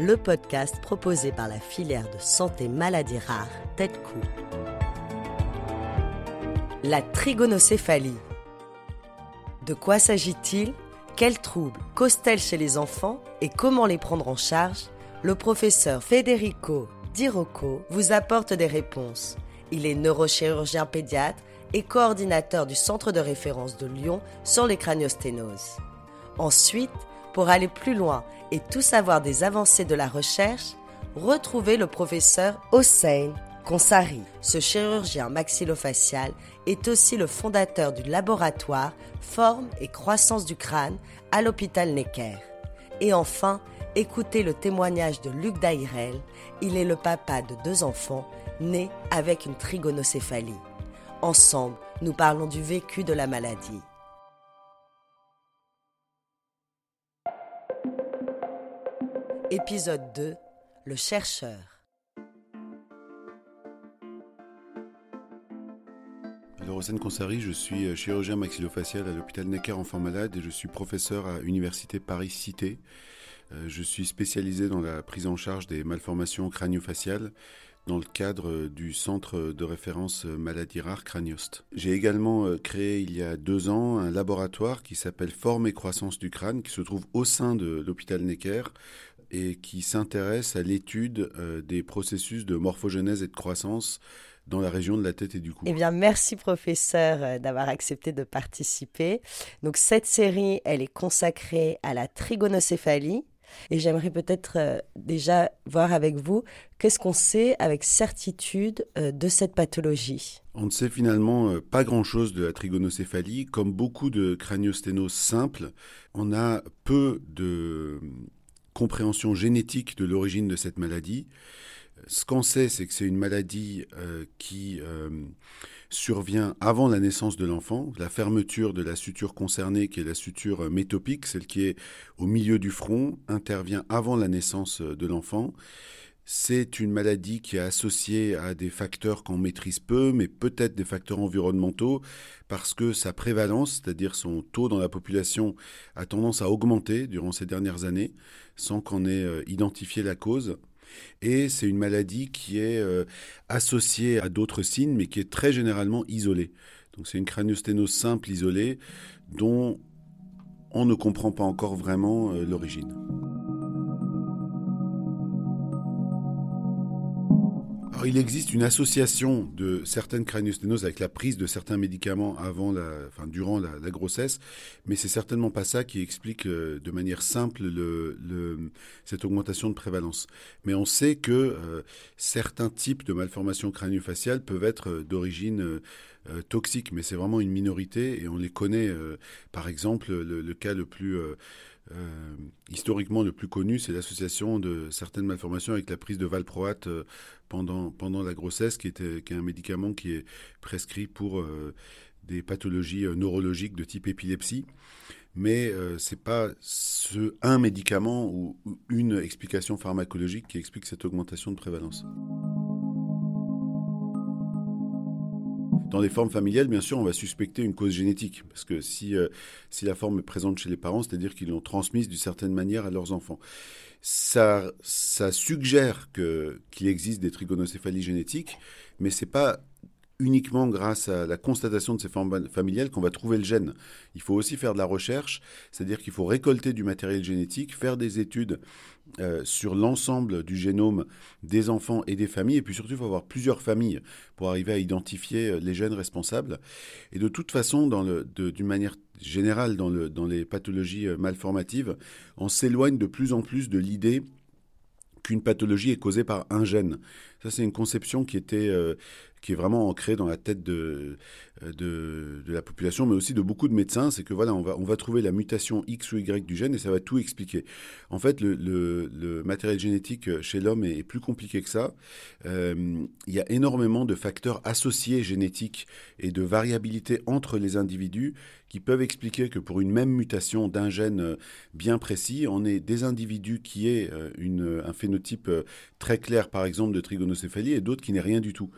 le podcast proposé par la filière de santé maladies rares Tête-Cou. La trigonocéphalie. De quoi s'agit-il? Quels troubles causent-elles chez les enfants et comment les prendre en charge? Le professeur Federico Di Rocco vous apporte des réponses. Il est neurochirurgien pédiatre et coordinateur du centre de référence de Lyon sur les craniosténoses. Ensuite, pour aller plus loin et tout savoir des avancées de la recherche, retrouvez le professeur Hossein Konsari. Ce chirurgien maxillofacial est aussi le fondateur du laboratoire Forme et croissance du crâne à l'hôpital Necker. Et enfin, écoutez le témoignage de Luc Dairel. Il est le papa de deux enfants nés avec une trigonocéphalie. Ensemble, nous parlons du vécu de la maladie. Épisode 2 Le chercheur. Alors, Konsari, je suis chirurgien maxillofacial à l'hôpital Necker Enfants Malades et je suis professeur à l'Université Paris-Cité. Euh, je suis spécialisé dans la prise en charge des malformations crânio-faciales dans le cadre du centre de référence maladies rares Craniost. J'ai également euh, créé il y a deux ans un laboratoire qui s'appelle Forme et croissance du crâne, qui se trouve au sein de l'hôpital Necker, et qui s'intéresse à l'étude euh, des processus de morphogenèse et de croissance dans la région de la tête et du cou. Eh bien, merci professeur euh, d'avoir accepté de participer. Donc cette série, elle est consacrée à la trigonocéphalie. Et j'aimerais peut-être euh, déjà voir avec vous qu'est-ce qu'on sait avec certitude de cette pathologie? On ne sait finalement pas grand-chose de la trigonocéphalie. Comme beaucoup de craniosténoses simples, on a peu de compréhension génétique de l'origine de cette maladie. Ce qu'on sait, c'est que c'est une maladie euh, qui euh, survient avant la naissance de l'enfant. La fermeture de la suture concernée, qui est la suture métopique, celle qui est au milieu du front, intervient avant la naissance de l'enfant. C'est une maladie qui est associée à des facteurs qu'on maîtrise peu, mais peut-être des facteurs environnementaux, parce que sa prévalence, c'est-à-dire son taux dans la population, a tendance à augmenter durant ces dernières années, sans qu'on ait euh, identifié la cause. Et c'est une maladie qui est euh, associée à d'autres signes, mais qui est très généralement isolée. Donc c'est une craniosténose simple isolée dont on ne comprend pas encore vraiment euh, il existe une association de certaines craniosténoses avec la prise de certains médicaments avant enfin, durant la, grossesse, mais c'est certainement pas ça qui explique euh, de manière simple le, cette augmentation de prévalence. Mais on sait que euh, certains types de malformations crânio-faciales peuvent être euh, d'origine toxique, mais c'est vraiment une minorité et on les connaît. par exemple, le, cas le plus euh, historiquement, le plus connu, c'est l'association de certaines malformations avec la prise de valproate euh, pendant, la grossesse, qui, était, est un médicament qui est prescrit pour euh, des pathologies neurologiques de type épilepsie. Mais ce n'est pas ce, un médicament ou une explication pharmacologique qui explique cette augmentation de prévalence. Dans les formes familiales, bien sûr, on va suspecter une cause génétique, parce que si, euh, si la forme est présente chez les parents, c'est-à-dire qu'ils l'ont transmise d'une certaine manière à leurs enfants. Ça, ça suggère qu'il existe des trigonocéphalies génétiques, mais ce n'est pas uniquement grâce à la constatation de ces formes familiales qu'on va trouver le gène. Il faut aussi faire de la recherche, c'est-à-dire qu'il faut récolter du matériel génétique, faire des études euh, sur l'ensemble du génome des enfants et des familles, et puis surtout, il faut avoir plusieurs familles pour arriver à identifier euh, les gènes responsables. Et de toute façon, d'une manière générale, dans, le, dans les pathologies euh, malformatives, on s'éloigne de plus en plus de l'idée qu'une pathologie est causée par un gène. Ça, c'est une conception qui était qui est vraiment ancré dans la tête de, de, la population, mais aussi de beaucoup de médecins, c'est que voilà, on va, on va trouver la mutation X ou Y du gène et ça va tout expliquer. En fait, le, matériel génétique chez l'homme est, plus compliqué que ça. Euh, il y a énormément de facteurs associés génétiques et de variabilité entre les individus qui peuvent expliquer que pour une même mutation d'un gène bien précis, on ait des individus qui aient euh, un phénotype euh, très clair, par exemple, de trigonocéphalie et d'autres qui n'aient rien du tout.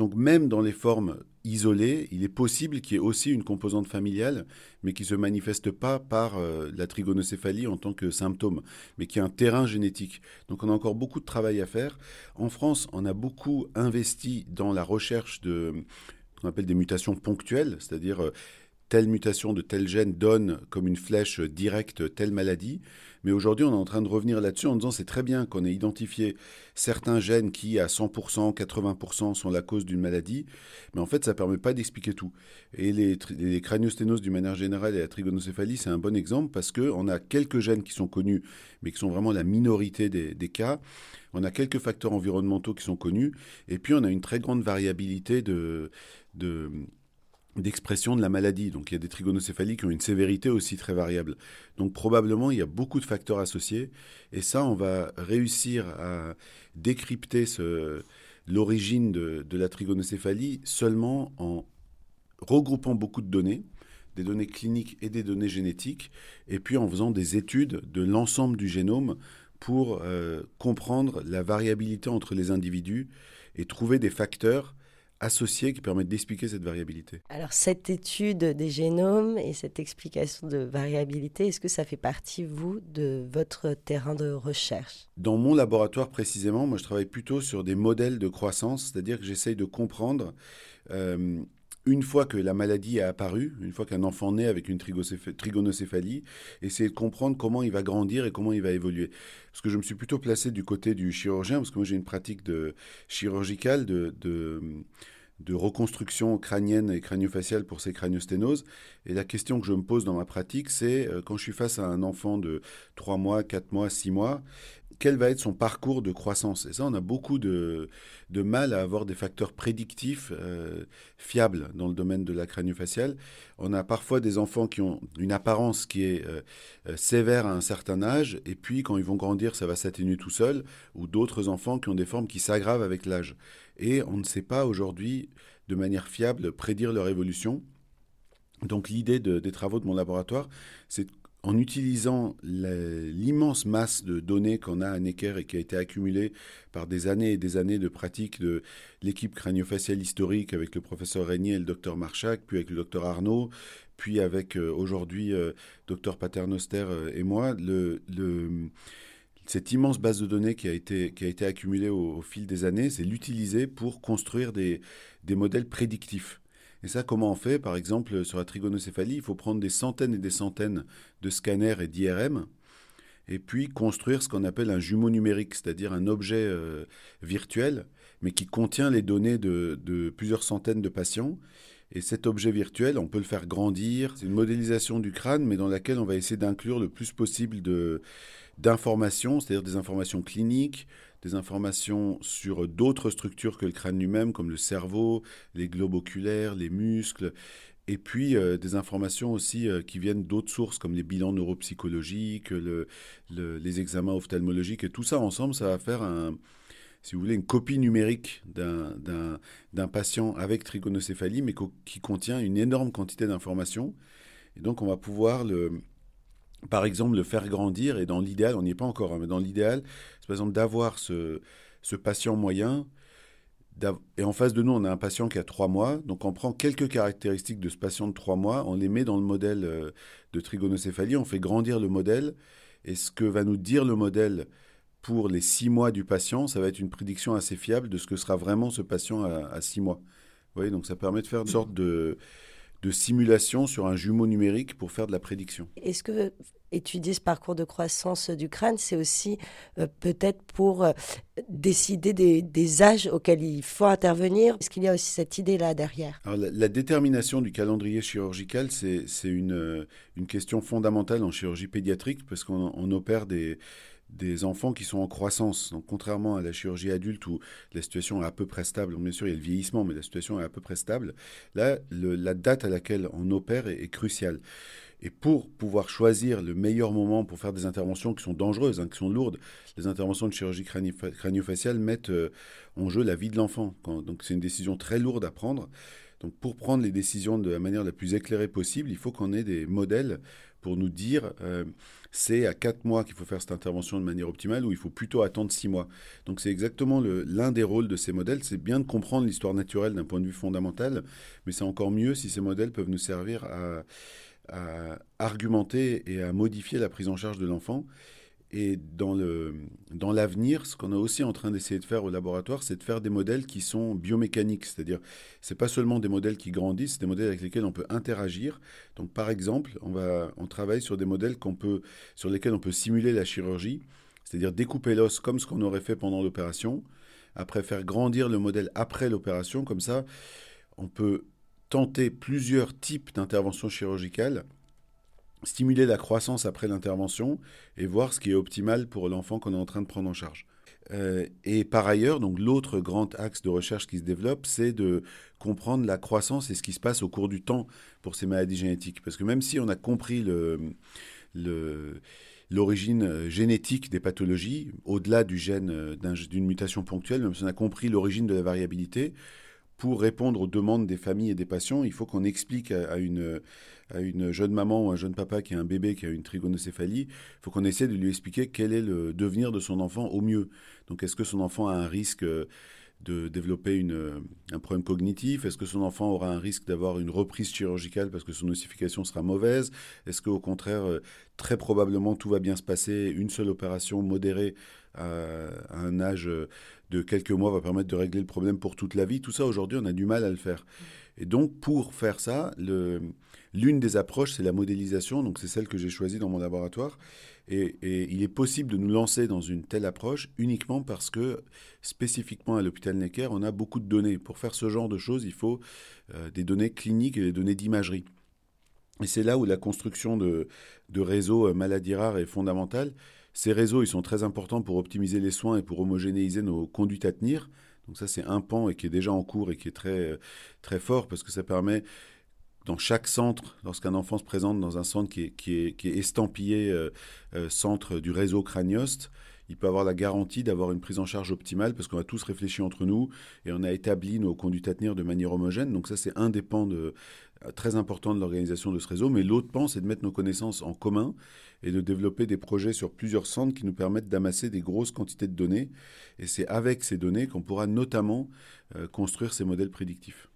Donc même dans les formes isolées, il est possible qu'il y ait aussi une composante familiale, mais qui ne se manifeste pas par euh, la trigonocéphalie en tant que symptôme, mais qui a un terrain génétique. Donc on a encore beaucoup de travail à faire. En France, on a beaucoup investi dans la recherche de ce qu'on appelle des mutations ponctuelles, c'est-à-dire euh, telle mutation de tel gène donne comme une flèche directe telle maladie. Mais aujourd'hui, on est en train de revenir là-dessus en disant c'est très bien qu'on ait identifié certains gènes qui, à 100%, 80%, sont la cause d'une maladie, mais en fait, ça ne permet pas d'expliquer tout. Et les, les craniosténoses, d'une manière générale, et la trigonocéphalie, c'est un bon exemple parce qu'on a quelques gènes qui sont connus, mais qui sont vraiment la minorité des, des cas. On a quelques facteurs environnementaux qui sont connus, et puis on a une très grande variabilité de, de d'expression de la maladie. Donc il y a des trigonocéphalies qui ont une sévérité aussi très variable. Donc probablement il y a beaucoup de facteurs associés et ça on va réussir à décrypter l'origine de, la trigonocéphalie seulement en regroupant beaucoup de données, des données cliniques et des données génétiques, et puis en faisant des études de l'ensemble du génome pour euh, comprendre la variabilité entre les individus et trouver des facteurs associés qui permettent d'expliquer cette variabilité. Alors cette étude des génomes et cette explication de variabilité, est-ce que ça fait partie, vous, de votre terrain de recherche? Dans mon laboratoire précisément, moi je travaille plutôt sur des modèles de croissance, c'est-à-dire que j'essaye de comprendre euh, une fois que la maladie a apparu, une fois qu'un enfant naît avec une trigonocéphalie, essayer de comprendre comment il va grandir et comment il va évoluer. Parce que je me suis plutôt placé du côté du chirurgien, parce que moi j'ai une pratique de, chirurgicale de, de, de reconstruction crânienne et crâniofaciale pour ces craniosténoses. Et la question que je me pose dans ma pratique, c'est euh, quand je suis face à un enfant de 3 mois, 4 mois, 6 mois, quel va être son parcours de croissance. Et ça, on a beaucoup de, de mal à avoir des facteurs prédictifs euh, fiables dans le domaine de la crâniofaciale. On a parfois des enfants qui ont une apparence qui est euh, euh, sévère à un certain âge, et puis quand ils vont grandir, ça va s'atténuer tout seul, ou d'autres enfants qui ont des formes qui s'aggravent avec l'âge. Et on ne sait pas aujourd'hui, de manière fiable, prédire leur évolution. Donc l'idée des travaux de mon laboratoire, c'est en utilisant l'immense masse de données qu'on a à Necker et qui a été accumulée par des années et des années de pratique de l'équipe craniofaciale historique avec le professeur Régnier et le docteur Marchak, puis avec le docteur Arnaud, puis avec euh, aujourd'hui euh, docteur Paternoster euh, et moi, cette immense base de données qui a été, qui a été accumulée au, fil des années, c'est l'utiliser pour construire des, des modèles prédictifs. Et ça, comment on fait? Par exemple, sur la trigonocéphalie, il faut prendre des centaines et des centaines de scanners et d'IRM, et puis construire ce qu'on appelle un jumeau numérique, c'est-à-dire un objet euh, virtuel, mais qui contient les données de, de, plusieurs centaines de patients. Et cet objet virtuel, on peut le faire grandir. C'est une modélisation du crâne, mais dans laquelle on va essayer d'inclure le plus possible d'informations, c'est-à-dire des informations cliniques, des informations sur d'autres structures que le crâne lui-même, comme le cerveau, les globes oculaires, les muscles, et puis euh, des informations aussi euh, qui viennent d'autres sources, comme les bilans neuropsychologiques, les examens ophtalmologiques, et tout ça ensemble, ça va faire un, si vous voulez, une copie numérique d'un patient avec trigonocéphalie, mais qui contient une énorme quantité d'informations. Et donc, on va pouvoir le, par exemple, le faire grandir, et dans l'idéal, on n'y est pas encore, hein, mais dans l'idéal, c'est par exemple d'avoir ce, ce, patient moyen, et en face de nous, on a un patient qui a trois mois, donc on prend quelques caractéristiques de ce patient de trois mois, on les met dans le modèle euh, de trigonocéphalie, on fait grandir le modèle, et ce que va nous dire le modèle pour les six mois du patient, ça va être une prédiction assez fiable de ce que sera vraiment ce patient à, six mois. voyez, donc ça permet de faire une sorte de, de simulation sur un jumeau numérique pour faire de la prédiction. Est-ce que étudier ce parcours de croissance du crâne, c'est aussi euh, peut-être pour euh, décider des, âges auxquels il faut intervenir? Est-ce qu'il y a aussi cette idée-là derrière? La, détermination du calendrier chirurgical, c'est une, euh, une question fondamentale en chirurgie pédiatrique parce qu'on opère des, des enfants qui sont en croissance. Donc, contrairement à la chirurgie adulte où la situation est à peu près stable, bien sûr, il y a le vieillissement, mais la situation est à peu près stable, là, la date à laquelle on opère est, cruciale. Et pour pouvoir choisir le meilleur moment pour faire des interventions qui sont dangereuses, hein, qui sont lourdes, les interventions de chirurgie crânio-faciale mettent euh, en jeu la vie de l'enfant. Donc, c'est une décision très lourde à prendre. Donc, pour prendre les décisions de la manière la plus éclairée possible, il faut qu'on ait des modèles pour nous dire euh, c'est à 4 mois qu'il faut faire cette intervention de manière optimale ou il faut plutôt attendre 6 mois. Donc c'est exactement l'un des rôles de ces modèles, c'est bien de comprendre l'histoire naturelle d'un point de vue fondamental, mais c'est encore mieux si ces modèles peuvent nous servir à argumenter et à modifier la prise en charge de l'enfant et dans, le, dans l'avenir, ce qu'on est aussi en train d'essayer de faire au laboratoire, c'est de faire des modèles qui sont biomécaniques. C'est-à-dire, ce n'est pas seulement des modèles qui grandissent, c'est des modèles avec lesquels on peut interagir. Donc, par exemple, on, va, on travaille sur des modèles qu'on peut, sur lesquels on peut simuler la chirurgie, c'est-à-dire découper l'os comme ce qu'on aurait fait pendant l'opération, après faire grandir le modèle après l'opération. Comme ça, on peut tenter plusieurs types d'interventions chirurgicales stimuler la croissance après l'intervention et voir ce qui est optimal pour l'enfant qu'on est en train de prendre en charge. Euh, et par ailleurs, donc l'autre grand axe de recherche qui se développe, c'est de comprendre la croissance et ce qui se passe au cours du temps pour ces maladies génétiques. Parce que même si on a compris l'origine génétique des pathologies, au-delà du gène euh, d'une mutation ponctuelle, même si on a compris l'origine de la variabilité, pour répondre aux demandes des familles et des patients, il faut qu'on explique à, une, à une jeune maman ou un jeune papa qui a un bébé qui a une trigonocéphalie, il faut qu'on essaie de lui expliquer quel est le devenir de son enfant au mieux. Donc est-ce que son enfant a un risque de développer une, un problème cognitif? Est-ce que son enfant aura un risque d'avoir une reprise chirurgicale parce que son ossification sera mauvaise? Est-ce qu'au contraire, euh, très probablement, tout va bien se passer Une seule opération modérée à, un âge de quelques mois va permettre de régler le problème pour toute la vie? Tout ça, aujourd'hui, on a du mal à le faire. Et donc, pour faire ça, l'une des approches, c'est la modélisation. Donc, c'est celle que j'ai choisie dans mon laboratoire. Et, il est possible de nous lancer dans une telle approche uniquement parce que, spécifiquement à l'hôpital Necker, on a beaucoup de données. Pour faire ce genre de choses, il faut euh, des données cliniques et des données d'imagerie. Et c'est là où la construction de, de réseaux euh, maladies rares est fondamentale. Ces réseaux, ils sont très importants pour optimiser les soins et pour homogénéiser nos conduites à tenir. Donc ça, c'est un pan et qui est déjà en cours et qui est très, très fort parce que ça permet dans chaque centre, lorsqu'un enfant se présente dans un centre qui est, estampillé euh, euh, centre du réseau Craniost, il peut avoir la garantie d'avoir une prise en charge optimale parce qu'on a tous réfléchi entre nous et on a établi nos conduites à tenir de manière homogène. Donc ça, c'est un des pans de, très important de l'organisation de ce réseau. Mais l'autre pan, c'est de mettre nos connaissances en commun et de développer des projets sur plusieurs centres qui nous permettent d'amasser des grosses quantités de données. Et c'est avec ces données qu'on pourra notamment euh, construire ces modèles prédictifs.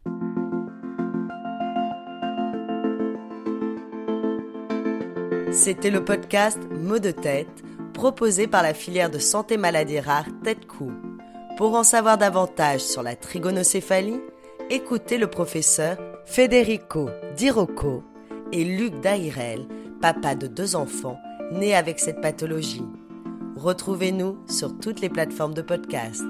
C'était le podcast Mots de tête proposé par la filière de santé maladie rare Tête-Cou. Pour en savoir davantage sur la trigonocéphalie, écoutez le professeur Federico Dirocco et Luc Dairel, papa de deux enfants nés avec cette pathologie. Retrouvez-nous sur toutes les plateformes de podcast.